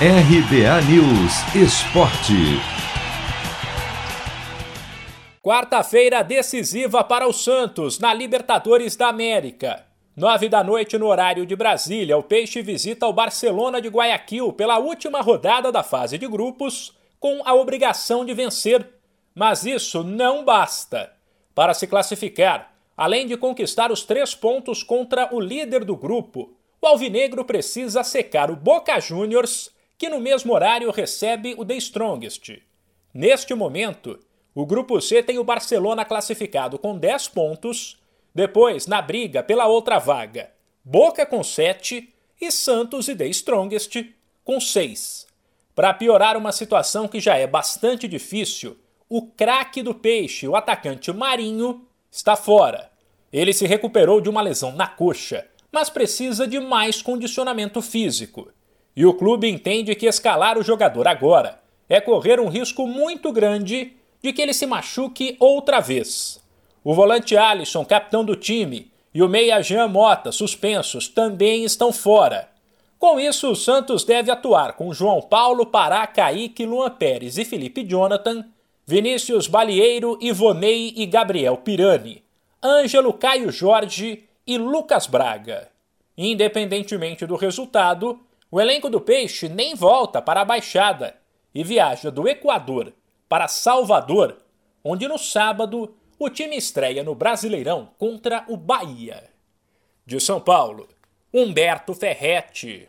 RBA News Esporte. Quarta-feira decisiva para o Santos na Libertadores da América. Nove da noite no horário de Brasília, o Peixe visita o Barcelona de Guayaquil pela última rodada da fase de grupos, com a obrigação de vencer. Mas isso não basta. Para se classificar, além de conquistar os três pontos contra o líder do grupo, o Alvinegro precisa secar o Boca Juniors, que no mesmo horário recebe o The Strongest. Neste momento, o grupo C tem o Barcelona classificado com 10 pontos depois, na briga pela outra vaga, Boca com 7 e Santos e The Strongest com 6. Para piorar uma situação que já é bastante difícil, o craque do Peixe, o atacante Marinho, está fora. Ele se recuperou de uma lesão na coxa, mas precisa de mais condicionamento físico. E o clube entende que escalar o jogador agora é correr um risco muito grande de que ele se machuque outra vez. O volante Alisson, capitão do time, e o meia Jean Mota, suspensos, também estão fora. Com isso, o Santos deve atuar com João Paulo, Pará, Kaique, Luan Pérez e Felipe Jonathan, Vinícius Balieiro, Ivonei e Gabriel Pirani, Ângelo Caio Jorge e Lucas Braga. Independentemente do resultado, o elenco do Peixe nem volta para a Baixada e viaja do Equador para Salvador, onde no sábado o time estreia no Brasileirão contra o Bahia. De São Paulo, Humberto Ferretti.